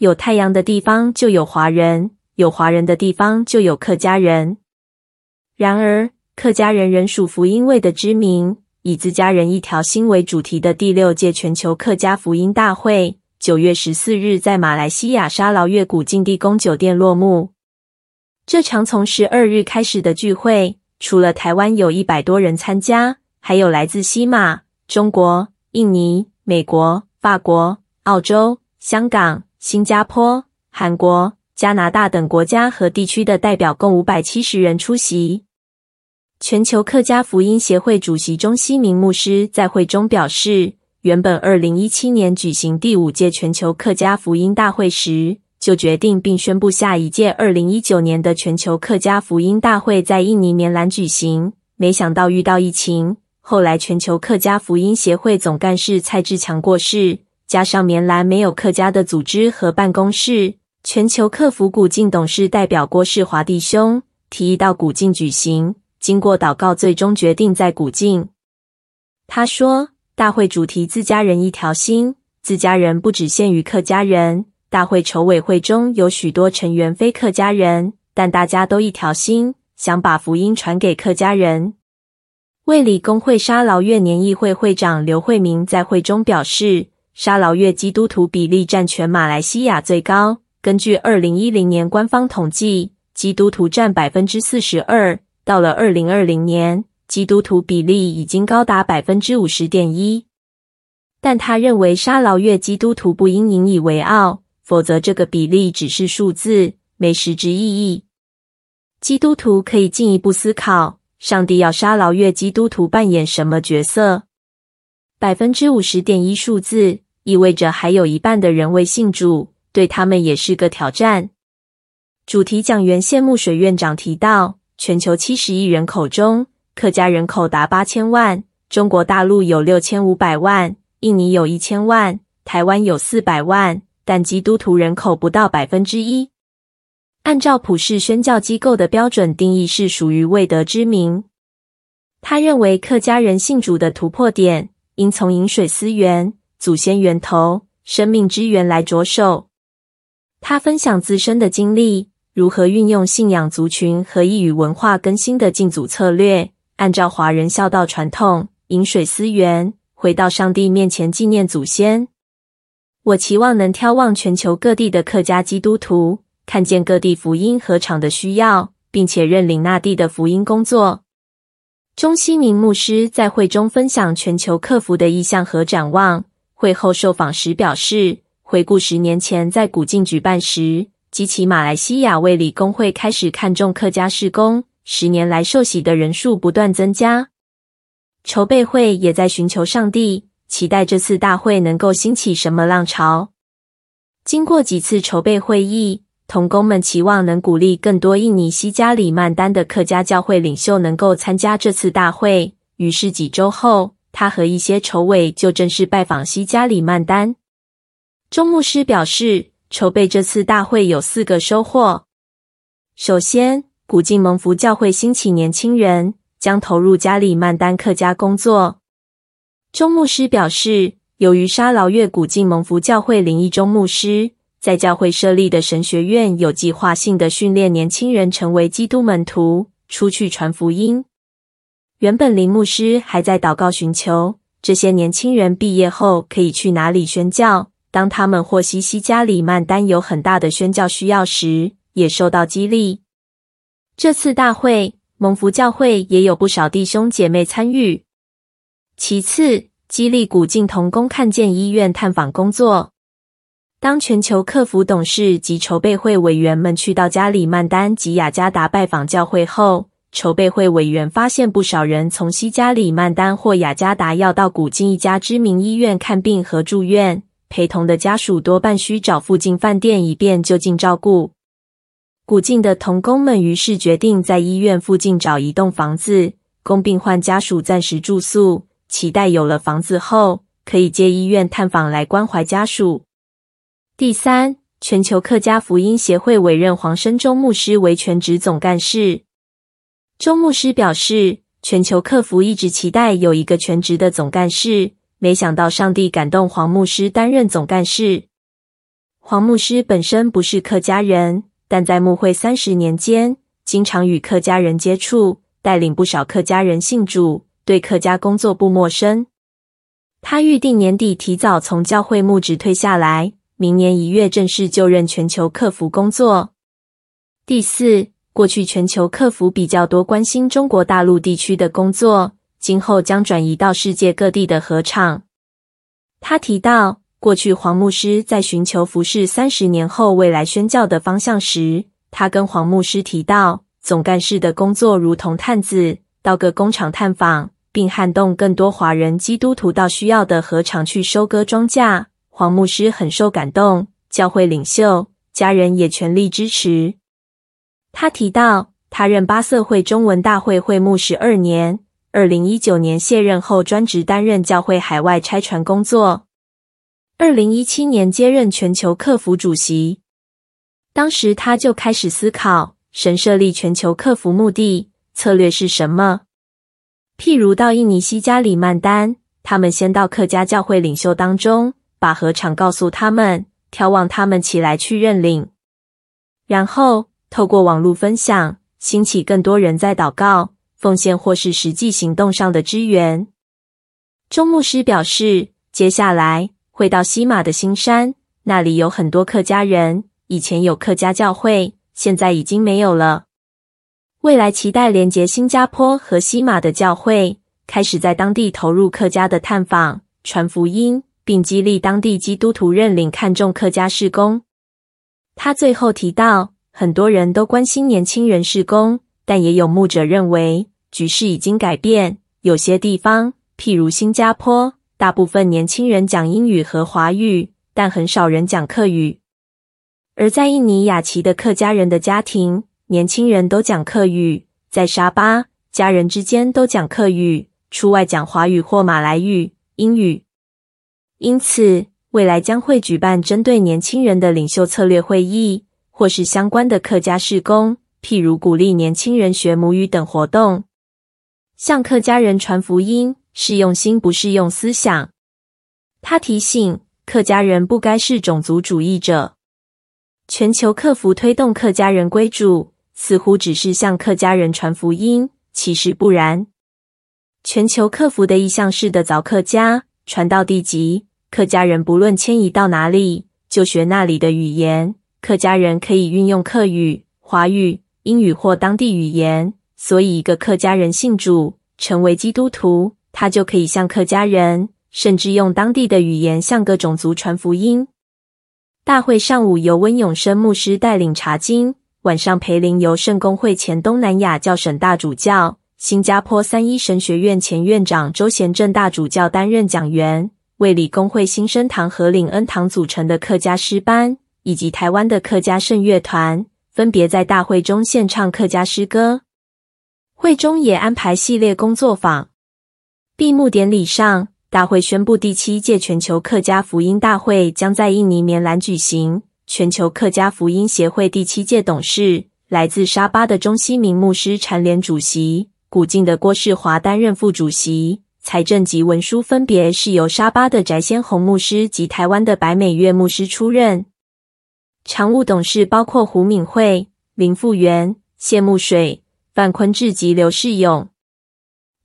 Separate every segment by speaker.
Speaker 1: 有太阳的地方就有华人，有华人的地方就有客家人。然而，客家人仍属福音位的知名，以自家人一条心为主题的第六届全球客家福音大会，九月十四日在马来西亚沙劳越古晋地宫酒店落幕。这场从十二日开始的聚会，除了台湾有一百多人参加，还有来自西马、中国、印尼、美国、法国、澳洲、香港、新加坡、韩国、加拿大等国家和地区的代表，共五百七十人出席。全球客家福音协会主席钟希明牧师在会中表示，原本二零一七年举行第五届全球客家福音大会时，就决定并宣布下一届二零一九年的全球客家福音大会在印尼棉兰举行。没想到遇到疫情，后来全球客家福音协会总干事蔡志强过世，加上棉兰没有客家的组织和办公室，全球客服古晋董事代表郭世华弟兄提议到古晋举行。经过祷告，最终决定在古晋。他说：“大会主题‘自家人一条心’，自家人不只限于客家人。大会筹委会中有许多成员非客家人，但大家都一条心，想把福音传给客家人。”卫理公会沙劳越年议会会长刘慧明在会中表示：“沙劳越基督徒比例占全马来西亚最高。根据二零一零年官方统计，基督徒占百分之四十二。”到了二零二零年，基督徒比例已经高达百分之五十点一。但他认为沙劳越基督徒不应引以为傲，否则这个比例只是数字，没实质意义。基督徒可以进一步思考，上帝要沙劳越基督徒扮演什么角色？百分之五十点一数字意味着还有一半的人未信主，对他们也是个挑战。主题讲员谢木水院长提到。全球七十亿人口中，客家人口达八千万，中国大陆有六千五百万，印尼有一千万，台湾有四百万，但基督徒人口不到百分之一。按照普世宣教机构的标准定义，是属于未得之民。他认为客家人信主的突破点，应从饮水思源、祖先源头、生命之源来着手。他分享自身的经历。如何运用信仰族群和异与文化更新的敬祖策略？按照华人孝道传统，饮水思源，回到上帝面前纪念祖先。我期望能眺望全球各地的客家基督徒，看见各地福音禾场的需要，并且认领那地的福音工作。钟希明牧师在会中分享全球客服的意向和展望。会后受访时表示，回顾十年前在古晋举办时。激起马来西亚卫理公会开始看重客家事工，十年来受洗的人数不断增加。筹备会也在寻求上帝，期待这次大会能够兴起什么浪潮。经过几次筹备会议，同工们期望能鼓励更多印尼西加里曼丹的客家教会领袖能够参加这次大会。于是几周后，他和一些筹委就正式拜访西加里曼丹。钟牧师表示。筹备这次大会有四个收获。首先，古晋蒙福教会兴起年轻人，将投入加里曼丹客家工作。钟牧师表示，由于沙劳越古晋蒙福教会林义忠牧师在教会设立的神学院有计划性的训练年轻人成为基督门徒，出去传福音。原本林牧师还在祷告寻求，这些年轻人毕业后可以去哪里宣教。当他们获悉西加里曼丹有很大的宣教需要时，也受到激励。这次大会，蒙福教会也有不少弟兄姐妹参与。其次，激励古晋同工看见医院探访工作。当全球客服董事及筹备会委员们去到加里曼丹及雅加达拜访教会后，筹备会委员发现不少人从西加里曼丹或雅加达要到古晋一家知名医院看病和住院。陪同的家属多半需找附近饭店，以便就近照顾。古晋的童工们于是决定在医院附近找一栋房子，供病患家属暂时住宿，期待有了房子后，可以借医院探访来关怀家属。第三，全球客家福音协会委任黄申忠牧师为全职总干事。周牧师表示，全球客服一直期待有一个全职的总干事。没想到上帝感动黄牧师担任总干事。黄牧师本身不是客家人，但在牧会三十年间，经常与客家人接触，带领不少客家人信主，对客家工作不陌生。他预定年底提早从教会牧职退下来，明年一月正式就任全球客服工作。第四，过去全球客服比较多关心中国大陆地区的工作，今后将转移到世界各地的禾场。他提到，过去黄牧师在寻求服侍三十年后未来宣教的方向时，他跟黄牧师提到，总干事的工作如同探子，到各工厂探访。并撼动更多华人基督徒到需要的禾场去收割庄稼。黄牧师很受感动，教会领袖、家人也全力支持。他提到，他任巴瑟会中文大会会牧十二年，二零一九年卸任后专职担任教会海外拆船工作，二零一七年接任全球客服主席。当时他就开始思考，神设立全球客服目的、策略是什么？譬如到印尼西加里曼丹，他们先到客家教会领袖当中，把合场告诉他们，挑望他们起来去认领，然后透过网络分享，兴起更多人在祷告、奉献或是实际行动上的支援。钟牧师表示，接下来会到西马的新山，那里有很多客家人，以前有客家教会，现在已经没有了。未来期待连结新加坡和西马的教会，开始在当地投入客家的探访、传福音，并激励当地基督徒认领、看重客家事工。他最后提到，很多人都关心年轻人事工，但也有牧者认为局势已经改变。有些地方，譬如新加坡，大部分年轻人讲英语和华语，但很少人讲客语。而在印尼雅琪的客家人的家庭，年轻人都讲客语，在沙巴，家人之间都讲客语，出外讲华语或马来语、英语。因此，未来将会举办针对年轻人的领袖策略会议，或是相关的客家事工，譬如鼓励年轻人学母语等活动。向客家人传福音，是用心不是用思想。他提醒客家人不该是种族主义者。全球客服推动客家人归主。似乎只是向客家人传福音，其实不然。全球客服的意向是的，凿客家传到地级，客家人不论迁移到哪里，就学那里的语言。客家人可以运用客语、华语、英语或当地语言。所以，一个客家人信主成为基督徒，他就可以向客家人，甚至用当地的语言向各种族传福音。大会上午由温永生牧师带领查经。晚上培灵由圣公会前东南亚教省大主教、新加坡三一神学院前院长周贤正大主教担任讲员，为理公会新生堂和领恩堂组成的客家诗班，以及台湾的客家圣乐团，分别在大会中献唱客家诗歌。会中也安排系列工作坊。闭幕典礼上，大会宣布第七届全球客家福音大会将在印尼棉兰举行。全球客家福音协会第七届董事，来自沙巴的钟西明牧师蝉联主席，古晋的郭世华担任副主席，财政及文书分别是由沙巴的翟先红牧师及台湾的白美月牧师出任。常务董事包括胡敏慧、林富源、谢木水、范坤志及刘世勇。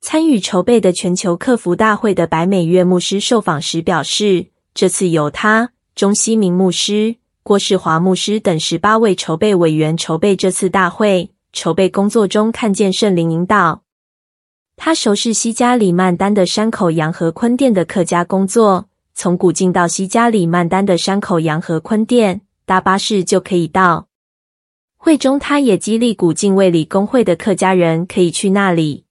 Speaker 1: 参与筹备的全球客服大会的白美月牧师受访时表示，这次由他、钟希明牧师。郭世华牧师等十八位筹备委员筹备这次大会，筹备工作中看见圣灵引导。他熟悉西加里曼丹的山口洋和坤店的客家工作，从古晋到西加里曼丹的山口洋和坤店搭巴士就可以到。会中，他也激励古晋卫理公会的客家人可以去那里。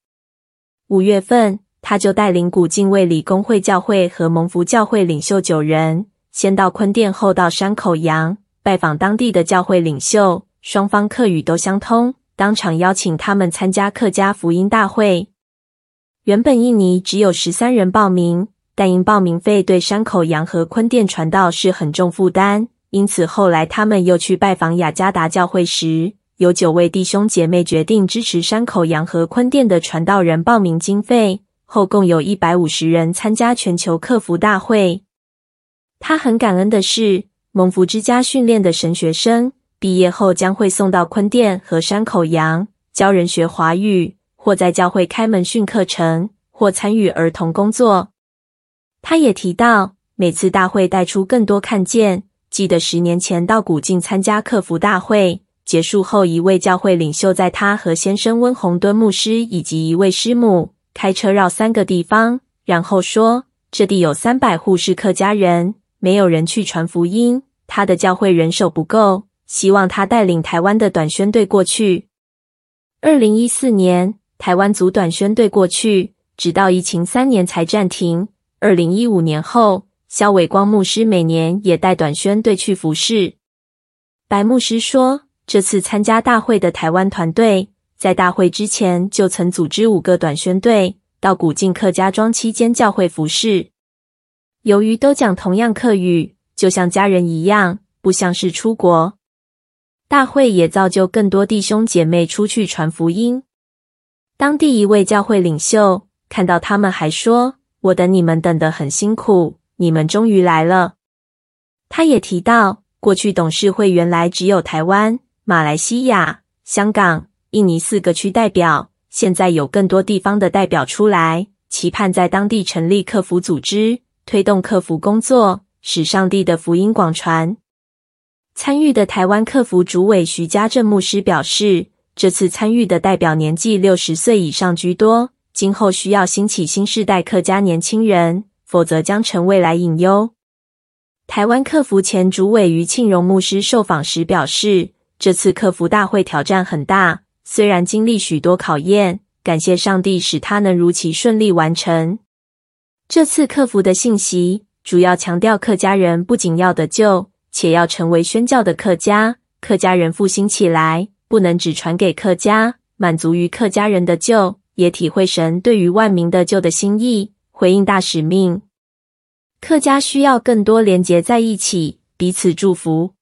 Speaker 1: 五月份，他就带领古晋卫理公会教会和蒙福教会领袖九人。先到坤甸，后到山口洋，拜访当地的教会领袖，双方客语都相通，当场邀请他们参加客家福音大会。原本印尼只有十三人报名，但因报名费对山口洋和坤甸传道是很重负担，因此后来他们又去拜访雅加达教会时，有九位弟兄姐妹决定支持山口洋和坤甸的传道人报名经费，后共有一百五十人参加全球客服大会。他很感恩的是，蒙福之家训练的神学生，毕业后将会送到坤甸和山口洋教人学华语，或在教会开门训课程，或参与儿童工作。他也提到，每次大会带出更多看见。记得十年前到古晋参加客服大会，结束后，一位教会领袖在他和先生温洪敦牧师以及一位师母开车绕三个地方，然后说：“这地有三百户是客家人。”没有人去传福音，他的教会人手不够，希望他带领台湾的短宣队过去。二零一四年，台湾组短宣队过去，直到疫情三年才暂停。二零一五年后，萧伟光牧师每年也带短宣队去服侍。白牧师说，这次参加大会的台湾团队，在大会之前就曾组织五个短宣队到古晋客家庄期间教会服侍。由于都讲同样客语，就像家人一样，不像是出国。大会也造就更多弟兄姐妹出去传福音。当地一位教会领袖看到他们，还说：“我等你们等得很辛苦，你们终于来了。”他也提到，过去董事会原来只有台湾、马来西亚、香港、印尼四个区代表，现在有更多地方的代表出来，期盼在当地成立客服组织。推动客服工作，使上帝的福音广传。参与的台湾客服主委徐家正牧师表示，这次参与的代表年纪六十岁以上居多，今后需要兴起新世代客家年轻人，否则将成未来隐忧。台湾客服前主委于庆荣牧师受访时表示，这次客服大会挑战很大，虽然经历许多考验，感谢上帝使他能如期顺利完成。这次客服的信息主要强调，客家人不仅要得救，且要成为宣教的客家。客家人复兴起来，不能只传给客家，满足于客家人的救，也体会神对于万民的救的心意，回应大使命。客家需要更多连结在一起，彼此祝福。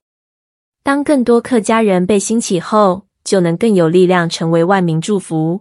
Speaker 1: 当更多客家人被兴起后，就能更有力量成为万民祝福。